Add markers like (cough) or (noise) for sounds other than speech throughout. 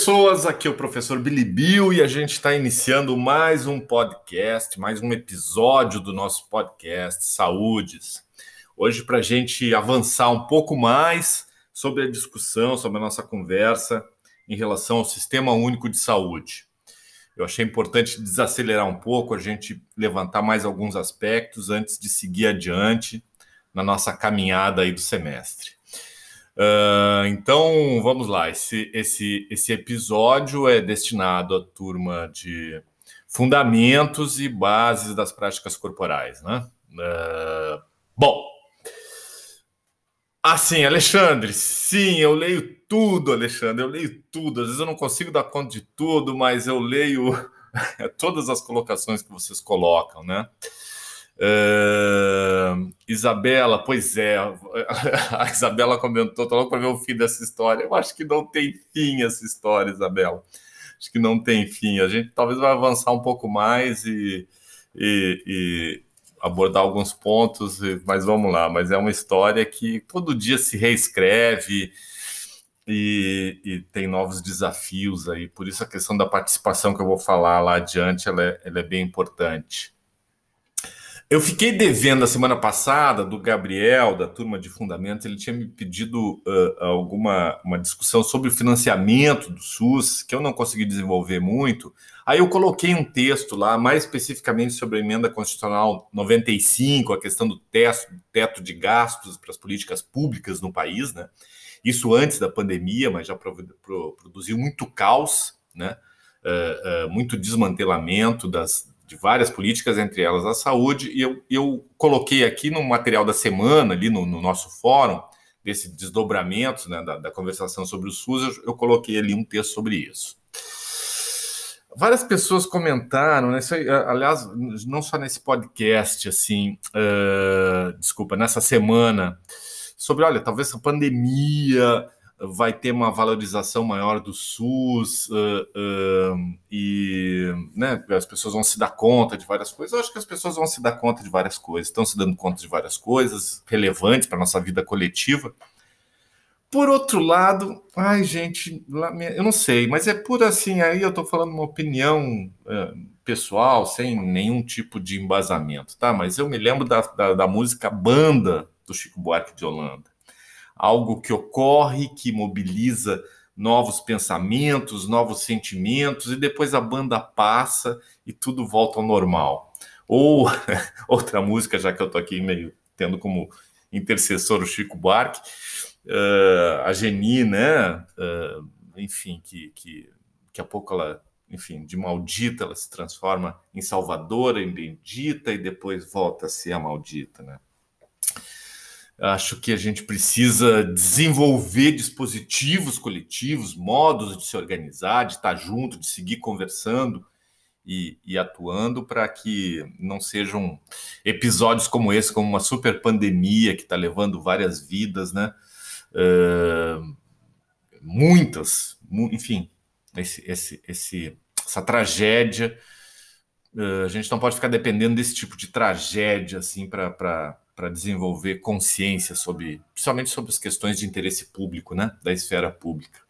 Pessoas, aqui é o professor Billy Bill e a gente está iniciando mais um podcast, mais um episódio do nosso podcast Saúdes. Hoje, para a gente avançar um pouco mais sobre a discussão, sobre a nossa conversa em relação ao Sistema Único de Saúde. Eu achei importante desacelerar um pouco, a gente levantar mais alguns aspectos antes de seguir adiante na nossa caminhada aí do semestre. Uh, então, vamos lá. Esse, esse, esse episódio é destinado à turma de fundamentos e bases das práticas corporais, né? Uh, bom, assim, Alexandre, sim, eu leio tudo, Alexandre, eu leio tudo. Às vezes eu não consigo dar conta de tudo, mas eu leio (laughs) todas as colocações que vocês colocam, né? Uh, Isabela, pois é, (laughs) a Isabela comentou, tô louco para ver o fim dessa história. Eu acho que não tem fim essa história, Isabela. Acho que não tem fim. A gente talvez vai avançar um pouco mais e, e, e abordar alguns pontos, mas vamos lá. Mas é uma história que todo dia se reescreve e, e, tem novos desafios aí. Por isso a questão da participação que eu vou falar lá adiante, ela é, ela é bem importante. Eu fiquei devendo a semana passada do Gabriel, da turma de fundamentos, ele tinha me pedido uh, alguma uma discussão sobre o financiamento do SUS, que eu não consegui desenvolver muito. Aí eu coloquei um texto lá, mais especificamente sobre a emenda constitucional 95, a questão do teto, teto de gastos para as políticas públicas no país, né? Isso antes da pandemia, mas já produziu muito caos, né? Uh, uh, muito desmantelamento das, de várias políticas, entre elas a saúde, e eu, eu coloquei aqui no material da semana, ali no, no nosso fórum, desse desdobramento né, da, da, conversação sobre o SUS, eu, eu, coloquei ali um texto sobre isso. Várias pessoas comentaram, né, aí, aliás, não só nesse podcast, assim, uh, desculpa, nessa semana, sobre, olha, talvez a pandemia vai ter uma valorização maior do SUS uh, uh, e né, as pessoas vão se dar conta de várias coisas. Eu acho que as pessoas vão se dar conta de várias coisas, estão se dando conta de várias coisas relevantes para a nossa vida coletiva. Por outro lado, ai, gente, eu não sei, mas é por assim, aí eu estou falando uma opinião uh, pessoal, sem nenhum tipo de embasamento, tá? Mas eu me lembro da, da, da música Banda do Chico Buarque de Holanda algo que ocorre, que mobiliza novos pensamentos, novos sentimentos, e depois a banda passa e tudo volta ao normal. Ou (laughs) outra música, já que eu tô aqui meio tendo como intercessor o Chico Buarque, uh, a Geni, né? Uh, enfim, que, que daqui a pouco ela, enfim, de maldita ela se transforma em salvadora, em bendita, e depois volta a ser a maldita, né? Acho que a gente precisa desenvolver dispositivos coletivos, modos de se organizar, de estar junto, de seguir conversando e, e atuando para que não sejam episódios como esse, como uma super pandemia que está levando várias vidas, né? Uh, muitas, enfim, esse, esse, esse, essa tragédia. Uh, a gente não pode ficar dependendo desse tipo de tragédia assim para para desenvolver consciência sobre, principalmente sobre as questões de interesse público, né, da esfera pública.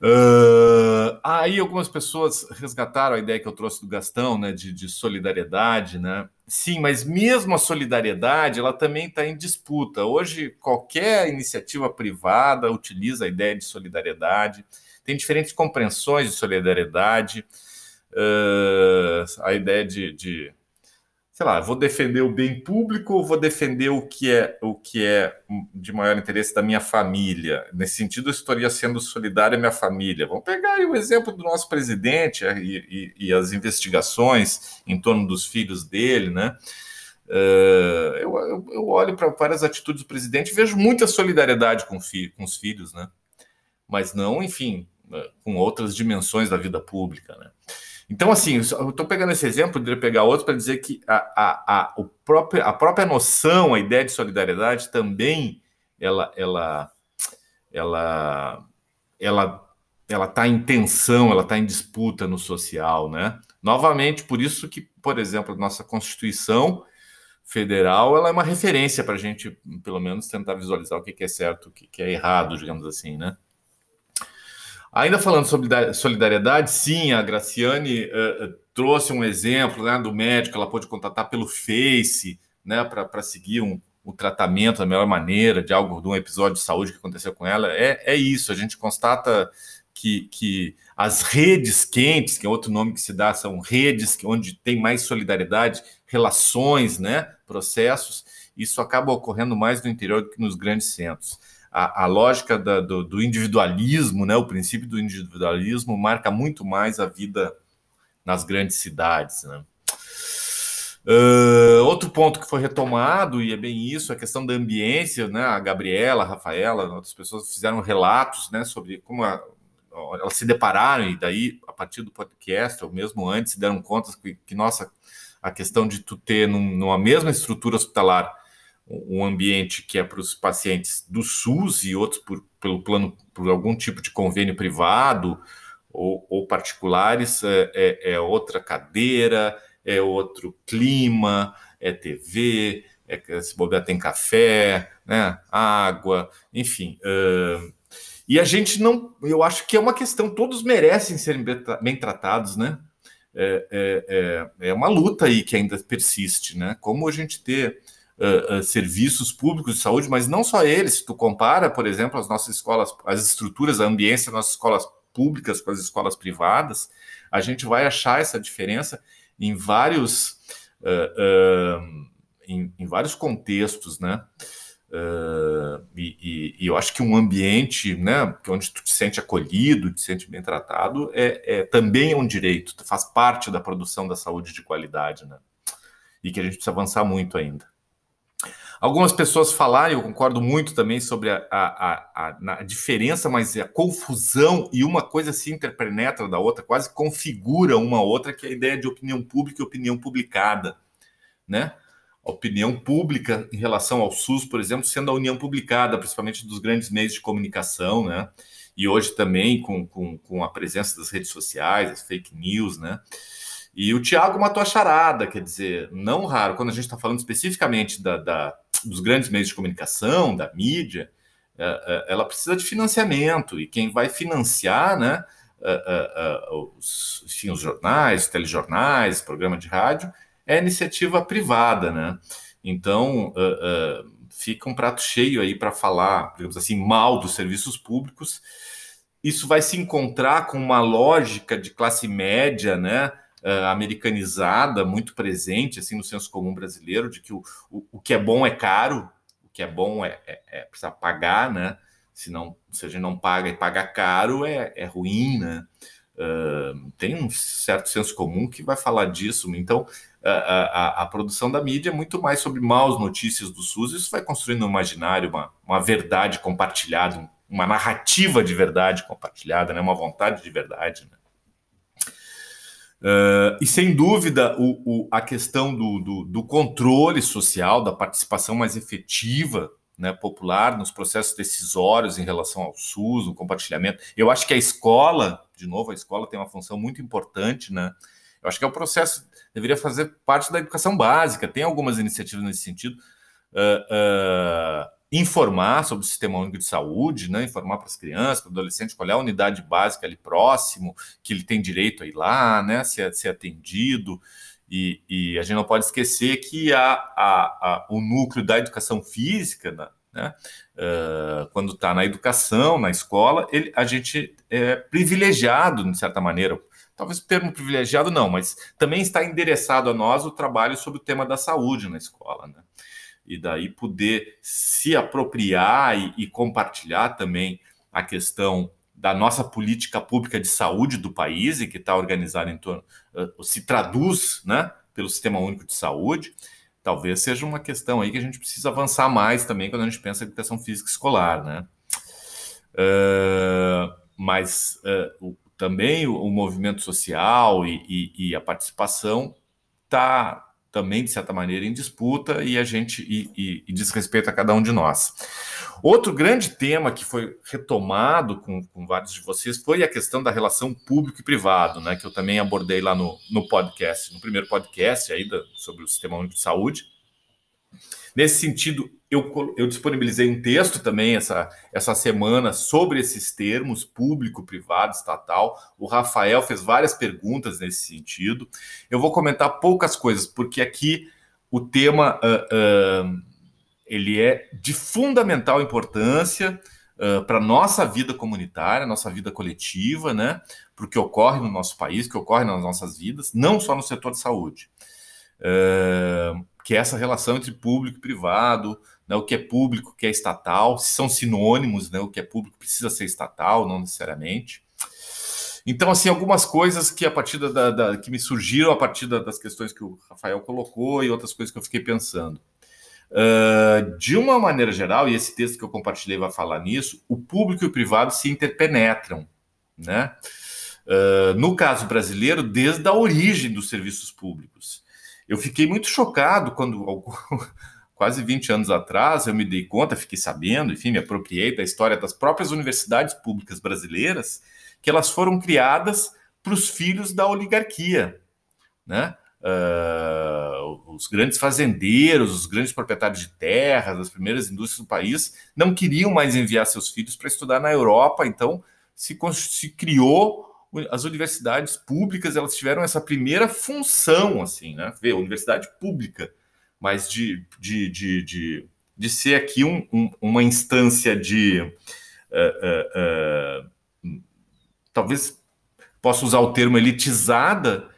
Uh, aí algumas pessoas resgataram a ideia que eu trouxe do Gastão, né, de, de solidariedade, né? Sim, mas mesmo a solidariedade, ela também está em disputa. Hoje, qualquer iniciativa privada utiliza a ideia de solidariedade. Tem diferentes compreensões de solidariedade. Uh, a ideia de, de sei lá, vou defender o bem público ou vou defender o que é o que é de maior interesse da minha família? Nesse sentido, eu estaria sendo solidário à minha família. Vamos pegar aí o exemplo do nosso presidente é, e, e, e as investigações em torno dos filhos dele, né? Uh, eu, eu, olho para várias atitudes do presidente e vejo muita solidariedade com, fi, com os filhos, né? Mas não, enfim, com outras dimensões da vida pública, né? Então, assim, eu estou pegando esse exemplo, poderia pegar outro para dizer que a, a, a, o próprio, a própria noção, a ideia de solidariedade também ela ela ela ela ela está em tensão, ela está em disputa no social, né? Novamente, por isso que, por exemplo, nossa Constituição Federal ela é uma referência para a gente, pelo menos, tentar visualizar o que é certo, o que é errado, digamos assim, né? Ainda falando sobre solidariedade, sim, a Graciane uh, trouxe um exemplo né, do médico, ela pôde contatar pelo Face, né, para seguir um, o tratamento da melhor maneira de algo, de um episódio de saúde que aconteceu com ela. É, é isso, a gente constata que, que as redes quentes, que é outro nome que se dá, são redes onde tem mais solidariedade, relações, né, processos, isso acaba ocorrendo mais no interior do que nos grandes centros. A, a lógica da, do, do, individualismo, né, o princípio do individualismo, marca muito mais a vida nas grandes cidades. Né? Uh, outro ponto que foi retomado, e é bem isso, a questão da ambiência, né? A Gabriela, a Rafaela, outras pessoas fizeram relatos né, sobre como a, elas se depararam, e daí, a partir do podcast, ou mesmo antes, se deram conta que, que nossa, a questão de tu ter num, numa mesma estrutura hospitalar um ambiente que é para os pacientes do SUS e outros por, pelo plano, por algum tipo de convênio privado ou, ou particulares, é, é, é outra cadeira, é outro clima, é TV, é, se bobear tem café, né, água, enfim. Uh, e a gente não, eu acho que é uma questão, todos merecem serem bem tratados, né? É, é, é, é uma luta aí que ainda persiste, né? Como a gente ter uh, uh, serviços públicos de saúde, mas não só eles, se tu compara, por exemplo, as nossas escolas, as estruturas, a ambiência das nossas escolas públicas com as escolas privadas, a gente vai achar essa diferença em vários, uh, em, em, vários contextos, né? Uh, e, e, e, eu acho que um ambiente, né, onde tu te sente acolhido, te sente bem tratado, é, é também é um direito, faz parte da produção da saúde de qualidade, né? E que a gente precisa avançar muito ainda. Algumas pessoas falaram, eu concordo muito também sobre a, a, a, a, diferença, mas a confusão e uma coisa se interpenetra da outra, quase configura uma outra, que é a ideia de opinião pública e opinião publicada, né? A opinião pública em relação ao SUS, por exemplo, sendo a união publicada, principalmente dos grandes meios de comunicação, né? E hoje também com, com, com a presença das redes sociais, as fake news, né? E o Tiago matou a charada, quer dizer, não raro, quando a gente está falando especificamente da, da dos grandes meios de comunicação, da mídia, é, é, ela precisa de financiamento e quem vai financiar, né, é, os, enfim, os jornais, os telejornais, programa de rádio, é iniciativa privada, né? Então fica um prato cheio aí para falar, digamos assim, mal dos serviços públicos. Isso vai se encontrar com uma lógica de classe média, né? Uh, americanizada, muito presente assim no senso comum brasileiro, de que o, o, o que é bom é caro, o que é bom é, é, é precisa pagar, né? Se, não, se a gente não paga e paga caro, é, é ruim, né? Uh, tem um certo senso comum que vai falar disso. Então, a, a, a, produção da mídia é muito mais sobre maus notícias do SUS. Isso vai construindo um imaginário, uma, uma verdade compartilhada, uma narrativa de verdade compartilhada, né? uma vontade de verdade. Né? Uh, e sem dúvida, o, o, a questão do, do, do, controle social, da participação mais efetiva né, popular nos processos decisórios em relação ao SUS, o compartilhamento. Eu acho que a escola, de novo, a escola tem uma função muito importante, né? Eu acho que é o processo, deveria fazer parte da educação básica, tem algumas iniciativas nesse sentido. Uh, uh, informar sobre o Sistema Único de Saúde, né? informar para as crianças, para o adolescente, qual é a unidade básica ali próximo, que ele tem direito a ir lá, né? ser, ser atendido. E, e a gente não pode esquecer que o núcleo da educação física, né? Uh, quando está na educação, na escola, ele, a gente é privilegiado, de certa maneira, talvez o termo privilegiado não, mas também está endereçado a nós o trabalho sobre o tema da saúde na escola. Né? E daí poder se apropriar e, e compartilhar também a questão da nossa política pública de saúde do país e que está organizada em torno, uh, se traduz né, pelo Sistema Único de Saúde, talvez seja uma questão aí que a gente precisa avançar mais também quando a gente pensa em educação física escolar, né? Uh, mas uh, o, também o, o, movimento social e, e, e a participação está também, de certa maneira, em disputa e a gente e, e, e diz respeito a cada um de nós. Outro grande tema que foi retomado com, com, vários de vocês foi a questão da relação público e privado, né, que eu também abordei lá no, no podcast, no primeiro podcast aí da, sobre o Sistema Único de Saúde. Nesse sentido, eu, eu disponibilizei um texto também essa, essa semana sobre esses termos, público, privado, estatal. O Rafael fez várias perguntas nesse sentido. Eu vou comentar poucas coisas, porque aqui o tema uh, uh, ele é de fundamental importância uh, para a nossa vida comunitária, nossa vida coletiva, né? Para o que ocorre no nosso país, que ocorre nas nossas vidas, não só no setor de saúde. que é essa relação entre público e privado, né, o que é público, o que é estatal, se são sinônimos, né, o que é público precisa ser estatal, não necessariamente. Então, assim, algumas coisas que a partir da, da que me surgiram a partir da, das questões que o Rafael colocou e outras coisas que eu fiquei pensando. Uh, de uma maneira geral, e esse texto que eu compartilhei vai falar nisso, o público e o privado se interpenetram, né? Uh, no caso brasileiro, desde a origem dos serviços públicos. Eu fiquei muito chocado quando (laughs) quase 20 anos atrás, eu me dei conta, fiquei sabendo, enfim, me apropriei da história das próprias universidades públicas brasileiras, que elas foram criadas para os filhos da oligarquia, né? Uh, os grandes fazendeiros, os grandes proprietários de terras, as primeiras indústrias do país, não queriam mais enviar seus filhos para estudar na Europa, então se, se criou as universidades públicas, elas tiveram essa primeira função, assim, né? Ver, universidade pública mas de, de, de, de, de ser aqui um, um, uma instância de. Uh, uh, uh, talvez possa usar o termo elitizada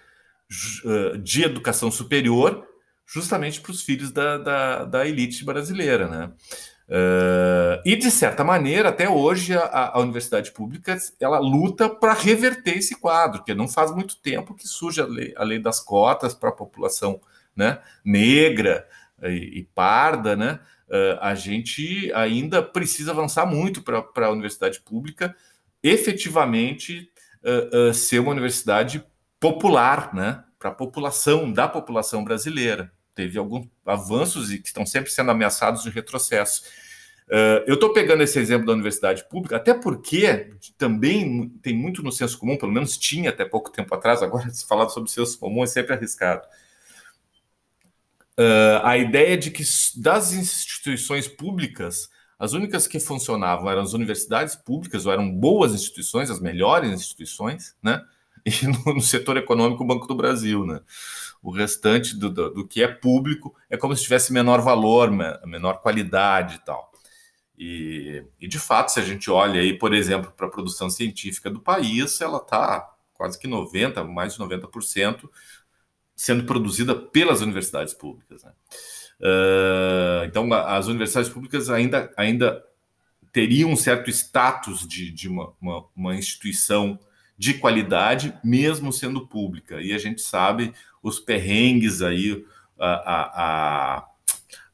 de educação superior, justamente para os filhos da, da, da, elite brasileira, né? e de certa maneira, até hoje a, a universidade pública ela luta para reverter esse quadro, porque não faz muito tempo que surge a lei, a lei das cotas para a população né, negra e, e parda, né, uh, a gente ainda precisa avançar muito para a universidade pública efetivamente uh, uh, ser uma universidade popular, né, para a população, da população brasileira. Teve alguns avanços e que estão sempre sendo ameaçados de retrocesso. Uh, eu estou pegando esse exemplo da universidade pública, até porque também tem muito no senso comum, pelo menos tinha até pouco tempo atrás, agora (laughs) se falar sobre senso comum é sempre arriscado. Uh, a ideia de que das instituições públicas, as únicas que funcionavam eram as universidades públicas, ou eram boas instituições, as melhores instituições, né? (laughs) E no, no setor econômico, o Banco do Brasil, né? O restante do, do, do, que é público é como se tivesse menor valor, menor qualidade e tal. E, e de fato, se a gente olha aí, por exemplo, para a produção científica do país, ela está quase que 90%, mais de 90% sendo produzida pelas universidades públicas. Né? Uh, então, as universidades públicas ainda, ainda teriam um certo status de, de uma, uma, uma, instituição de qualidade, mesmo sendo pública. E a gente sabe os perrengues aí, a, a, a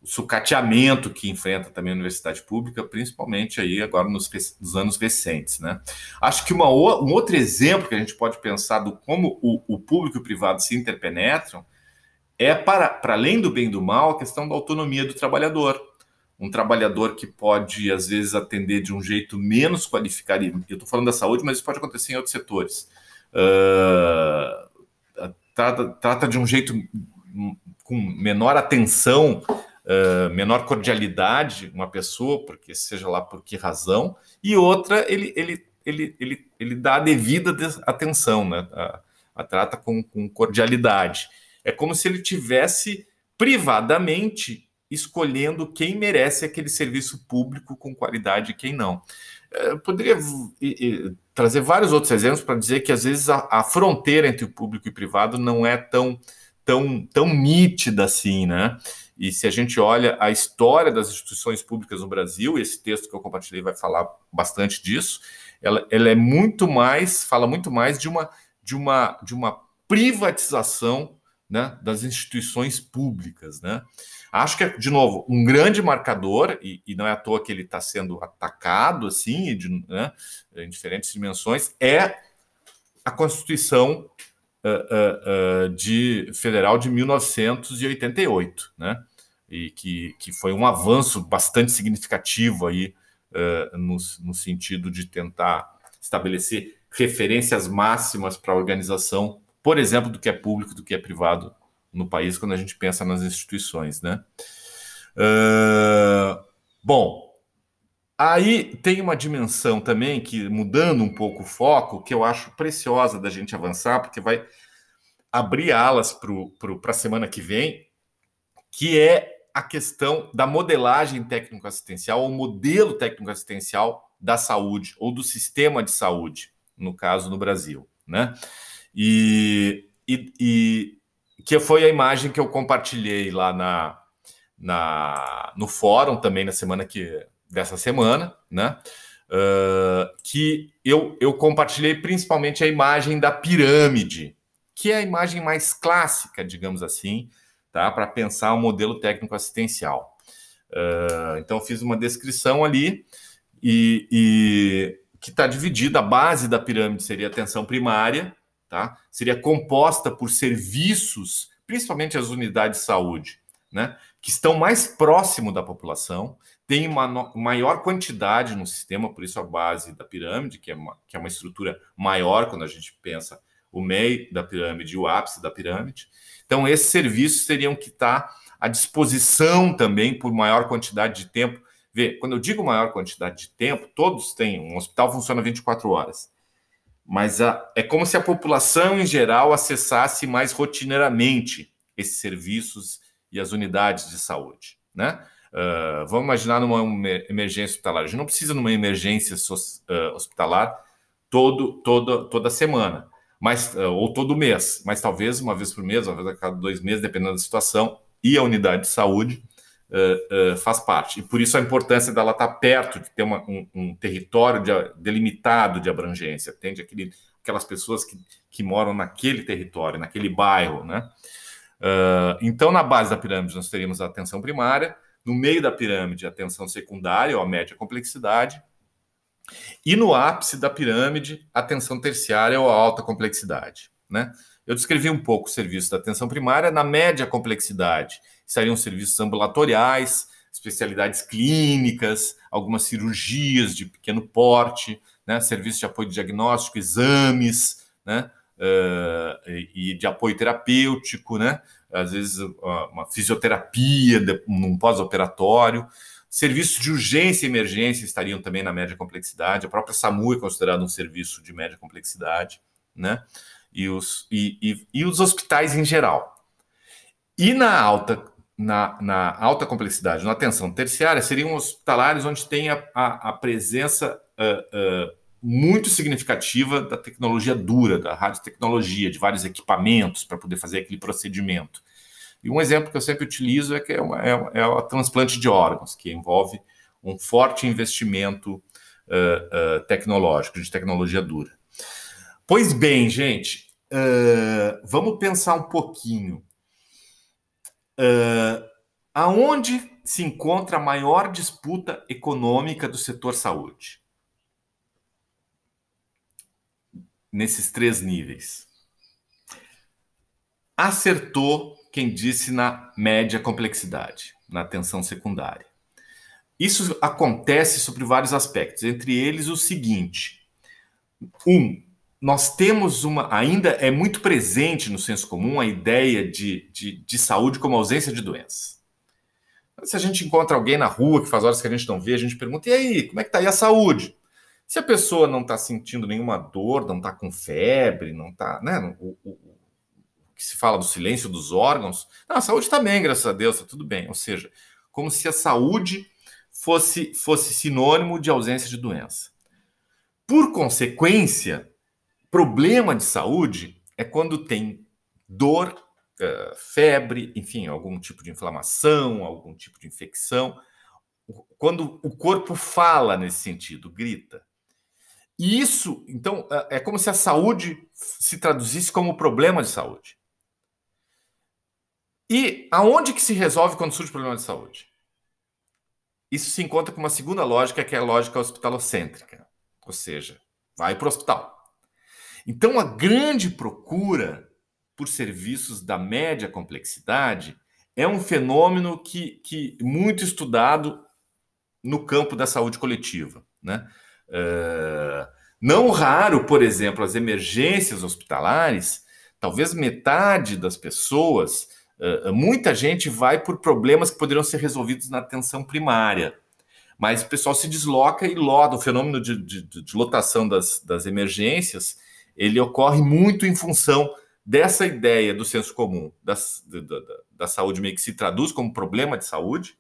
sucateamento que enfrenta também a universidade pública, principalmente aí agora nos, nos anos recentes, né? Acho que uma, um outro exemplo que a gente pode pensar do como o, o público e o privado se interpenetram é para, para além do bem e do mal a questão da autonomia do trabalhador. Um trabalhador que pode, às vezes, atender de um jeito menos qualificado, eu estou falando da saúde, mas isso pode acontecer em outros setores. Uh, trata, trata de um jeito com menor atenção menor cordialidade uma pessoa, porque seja lá por que razão, e outra ele, ele, ele, ele, ele dá a devida atenção, né? a, a trata com, com cordialidade. É como se ele tivesse privadamente escolhendo quem merece aquele serviço público com qualidade e quem não. Eu eh, poderia trazer vários outros exemplos para dizer que às vezes a, a, fronteira entre o público e privado não é tão, tão, tão nítida assim, né? E se a gente olha a história das instituições públicas no Brasil, esse texto que eu compartilhei vai falar bastante disso, ela, ela é muito mais, fala muito mais de uma, de uma, de uma privatização né, das instituições públicas. Né? Acho que é, de novo, um grande marcador, e, e não é à toa que ele está sendo atacado assim, de, né, em diferentes dimensões, é a Constituição uh, uh, de federal de 1988, né? E que, que foi um avanço bastante significativo aí no, no sentido de tentar estabelecer referências máximas para a organização, por exemplo, do que é público, do que é privado no país, quando a gente pensa nas instituições, né? Uh, bom, aí tem uma dimensão também que, mudando um pouco o foco, que eu acho preciosa da gente avançar, porque vai abrir alas para a semana que vem, que é a questão da modelagem técnico-assistencial, ou modelo técnico-assistencial da saúde, ou do sistema de saúde, no caso no Brasil. Né? E, e, e que foi a imagem que eu compartilhei lá na, na, no fórum também na semana que dessa semana, né? Uh, que eu, eu compartilhei principalmente a imagem da pirâmide, que é a imagem mais clássica, digamos assim, tá? Para pensar um modelo técnico assistencial. Uh, então, fiz uma descrição ali e, e que está dividida. A base da pirâmide seria atenção primária, tá? Seria composta por serviços, principalmente as unidades de saúde, né? Que estão mais próximo da população, tem uma maior quantidade no sistema, por isso a base da pirâmide, que é uma, que é uma estrutura maior quando a gente pensa o meio da pirâmide e o ápice da pirâmide. Então, esses serviços teriam que estar à disposição também por maior quantidade de tempo. Vê, quando eu digo maior quantidade de tempo, todos têm. Um hospital funciona 24 horas. Mas a, é como se a população em geral acessasse mais rotineiramente esses serviços e as unidades de saúde. Né? Uh, vamos imaginar numa emergência hospitalar. A gente não precisa numa emergência uh, hospitalar todo, todo, toda semana mas, eh, ou todo mês, mas talvez uma vez por mês, uma vez a cada dois meses, dependendo da situação, e a unidade de saúde uh, uh, faz parte. E por isso a importância dela estar perto, de ter uma, um, um, território de, delimitado de abrangência, atende aquele, aquelas pessoas que, que moram naquele território, naquele bairro, né? Uh, então, na base da pirâmide, nós teríamos a atenção primária, no meio da pirâmide, a atenção secundária, ou a média complexidade, e no ápice da pirâmide, atenção terciária ou alta complexidade. Né? Eu descrevi um pouco o serviço da atenção primária. Na média complexidade, estariam serviços ambulatoriais, especialidades clínicas, algumas cirurgias de pequeno porte, né? serviços de apoio diagnóstico, exames, né? Uh, e de apoio terapêutico, né? Às vezes uma fisioterapia num pós-operatório. Serviços de urgência e emergência estariam também na média complexidade. A própria SAMU é considerado um serviço de média complexidade, né? E os, e, e, e os hospitais em geral. E na alta, na, na, alta complexidade, na atenção terciária, seriam hospitalares onde tem a, a, a presença uh, uh, muito significativa da tecnologia dura, da radiotecnologia, de vários equipamentos para poder fazer aquele procedimento. E um exemplo que eu sempre utilizo é que é, uma, é, é o transplante de órgãos, que envolve um forte investimento uh, uh, tecnológico, de tecnologia dura. Pois bem, gente, uh, vamos pensar um pouquinho. aonde se encontra a maior disputa econômica do setor saúde? Nesses três níveis. Acertou quem disse na média complexidade, na atenção secundária. Isso acontece sobre vários aspectos, entre eles o seguinte: um, nós temos uma. Ainda é muito presente no senso comum a ideia de, de, de saúde como ausência de doença. Se a gente encontra alguém na rua que faz horas que a gente não vê, a gente pergunta: e aí, como é que tá aí a saúde? Se a pessoa não está sentindo nenhuma dor, não está com febre, não está. Né, o, o, que se fala do silêncio dos órgãos, não, a saúde está bem, graças a Deus, está tudo bem. Ou seja, como se a saúde fosse, fosse sinônimo de ausência de doença. Por consequência, problema de saúde é quando tem dor, uh, febre, enfim, algum tipo de inflamação, algum tipo de infecção. Quando o corpo fala nesse sentido, grita. E isso, então, é, é como se a saúde se traduzisse como problema de saúde. E aonde que se resolve quando surge problema de saúde? Isso se encontra com uma segunda lógica, que é a lógica hospitalocêntrica, ou seja, vai para o hospital. Então, a grande procura por serviços da média complexidade é um fenômeno que, que muito estudado no campo da saúde coletiva. Né? Uh, não raro, por exemplo, as emergências hospitalares, talvez metade das pessoas Uh, muita gente vai por problemas que poderiam ser resolvidos na atenção primária, mas o pessoal se desloca e loda. O fenômeno de, de, de lotação das, das emergências ele ocorre muito em função dessa ideia do senso comum, da, da, da, saúde meio que se traduz como problema de saúde,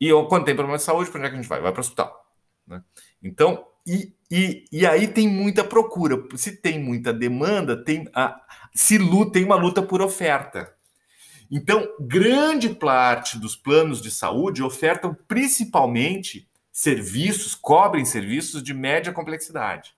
e quando tem problema de saúde, para onde é que a gente vai? Vai para o hospital. Né? Então, e, e, e aí tem muita procura. Se tem muita demanda, tem a, se luta, tem uma luta por oferta. Então, grande parte dos planos de saúde ofertam principalmente serviços, cobrem serviços de média complexidade.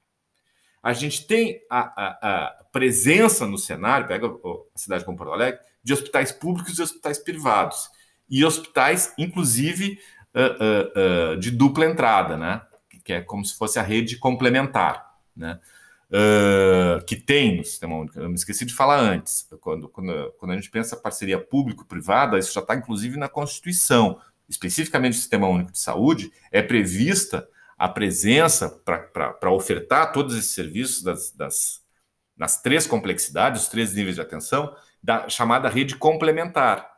A gente tem a, a, a presença no cenário, pega a cidade como Porto Alegre, de hospitais públicos e hospitais privados. E hospitais, inclusive, uh, uh, uh, de dupla entrada, né? Que é como se fosse a rede complementar, né? Uh, que tem no sistema único. Eu me esqueci de falar antes. Quando, quando, quando a gente pensa parceria público-privada, isso já está inclusive na Constituição. Especificamente o Sistema Único de Saúde, é prevista a presença para ofertar todos esses serviços das, das, nas três complexidades, os três níveis de atenção, da chamada rede complementar.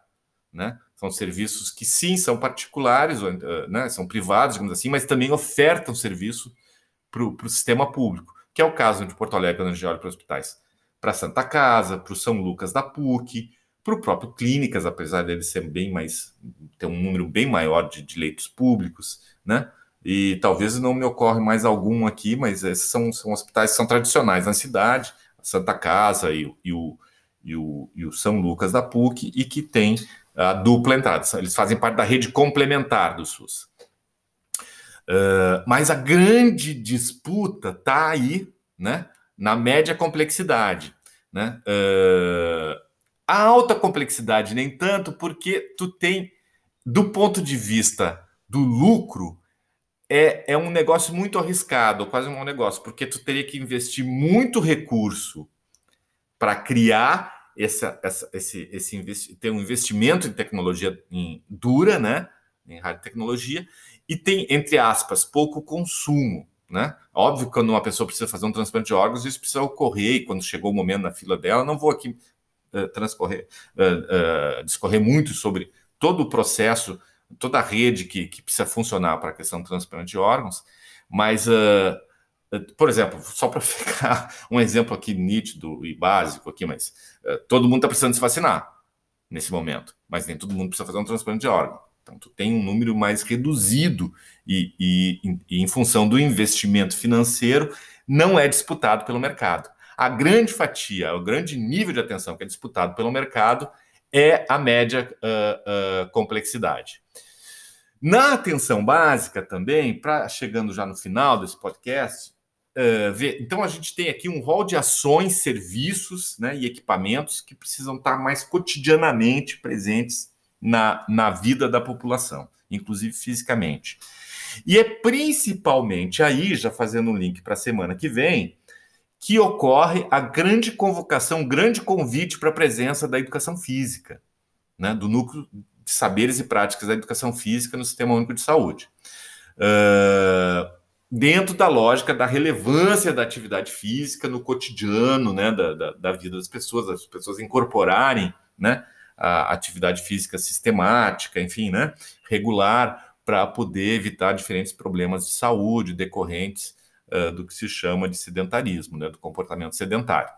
Né? São serviços que sim são particulares, eh, né, são privados, digamos assim, mas também ofertam serviço para o sistema público, que é o caso de Porto Alegre, quando a gente olha para hospitais, para Santa Casa, para o São Lucas da PUC, para o próprio Clínicas, apesar dele ser bem mais, ter um número bem maior de, de leitos públicos, né? E talvez não me ocorre mais algum aqui, mas esses são, são hospitais que são tradicionais na cidade, a Santa Casa e, e, o, e, o, e o São Lucas da PUC, e que tem a dupla entrada. Eles fazem parte da rede complementar do SUS. Uh, mas a grande disputa está aí, né, na média complexidade, né? Uh, a alta complexidade nem tanto, porque tu tem, do ponto de vista do lucro, é, é um negócio muito arriscado, quase um negócio, porque tu teria que investir muito recurso para criar essa, essa, esse, esse ter um investimento em tecnologia em, dura, né? Em rádio tecnologia, e tem, entre aspas, pouco consumo. Né? Óbvio que quando uma pessoa precisa fazer um transplante de órgãos, isso precisa ocorrer, e quando chegou o momento na fila dela, não vou aqui uh, transcorrer, uh, uh, discorrer muito sobre todo o processo, toda a rede que, que precisa funcionar para a questão do transplante de órgãos, mas por exemplo, só para ficar (laughs) um exemplo aqui nítido e básico aqui, mas uh, todo mundo está precisando se vacinar nesse momento, mas nem todo mundo precisa fazer um transplante de órgão. Então, tu tem um número mais reduzido e, e, e, em função do investimento financeiro, não é disputado pelo mercado. A grande fatia, o grande nível de atenção que é disputado pelo mercado é a média uh, uh, complexidade. Na atenção básica também, para chegando já no final desse podcast, Uh, ver. Então, a gente tem aqui um rol de ações, serviços né, e equipamentos que precisam estar mais cotidianamente presentes na, na vida da população, inclusive fisicamente. E é principalmente aí, já fazendo um link para a semana que vem, que ocorre a grande convocação, grande convite para a presença da educação física, né, do núcleo de saberes e práticas da educação física no Sistema Único de Saúde. Uh, dentro da lógica da relevância da atividade física no cotidiano né, da, da, da vida das pessoas, as pessoas incorporarem né, a atividade física sistemática, enfim, né, regular, para poder evitar diferentes problemas de saúde decorrentes uh, do que se chama de sedentarismo, né, do comportamento sedentário.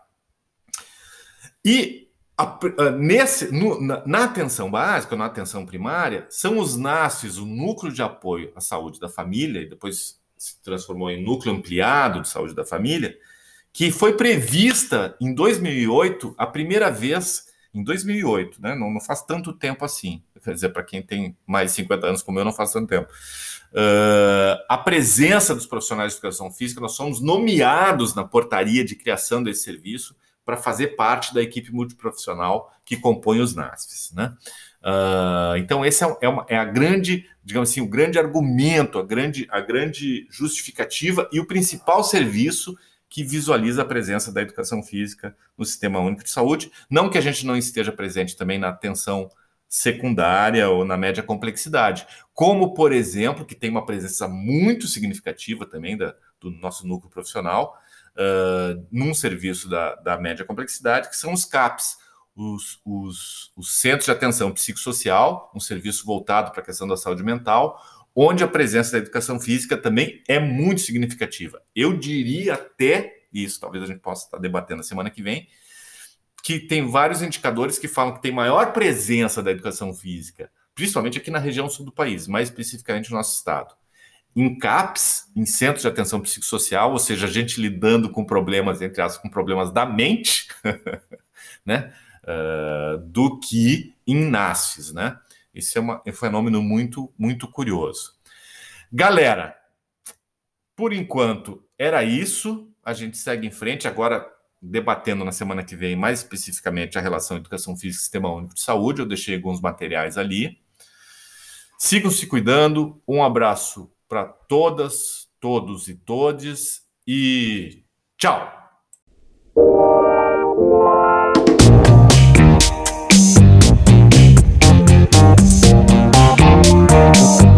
E a, nesse, no, na, na, atenção básica, na atenção primária, são os NASFs, o núcleo de apoio à saúde da família, e depois se transformou em núcleo ampliado de saúde da família, que foi prevista em 2008 a primeira vez em 2008, né? Não, não faz tanto tempo assim. Quer dizer, para quem tem mais de 50 anos como eu, não faz tanto tempo. Uh, a presença dos profissionais de educação física, nós somos nomeados na portaria de criação desse serviço para fazer parte da equipe multiprofissional que compõe os NASFs, né? Uh, então, esse é, é, uma, é, a grande, digamos assim, o grande argumento, a grande, a grande justificativa e o principal serviço que visualiza a presença da educação física no Sistema Único de Saúde. Não que a gente não esteja presente também na atenção secundária ou na média complexidade, como, por exemplo, que tem uma presença muito significativa também da, do nosso núcleo profissional, uh, num serviço da, da média complexidade, que são os CAPs, os, os, os centros de atenção psicossocial, um serviço voltado para a questão da saúde mental, onde a presença da educação física também é muito significativa. Eu diria até, isso talvez a gente possa estar debatendo na semana que vem, que tem vários indicadores que falam que tem maior presença da educação física, principalmente aqui na região sul do país, mais especificamente no nosso estado. Em CAPS, em centros de atenção psicossocial, ou seja, a gente lidando com problemas, entre aspas, com problemas da mente, (laughs) né? Uh, do que em NASFs, né? Esse é, uma, é um fenômeno muito, muito curioso. Galera, por enquanto era isso. A gente segue em frente. Agora, debatendo na semana que vem mais especificamente a relação educação física e sistema único de saúde. Eu deixei alguns materiais ali. Sigam se cuidando. Um abraço para todas, todos e todes. E tchau! Thank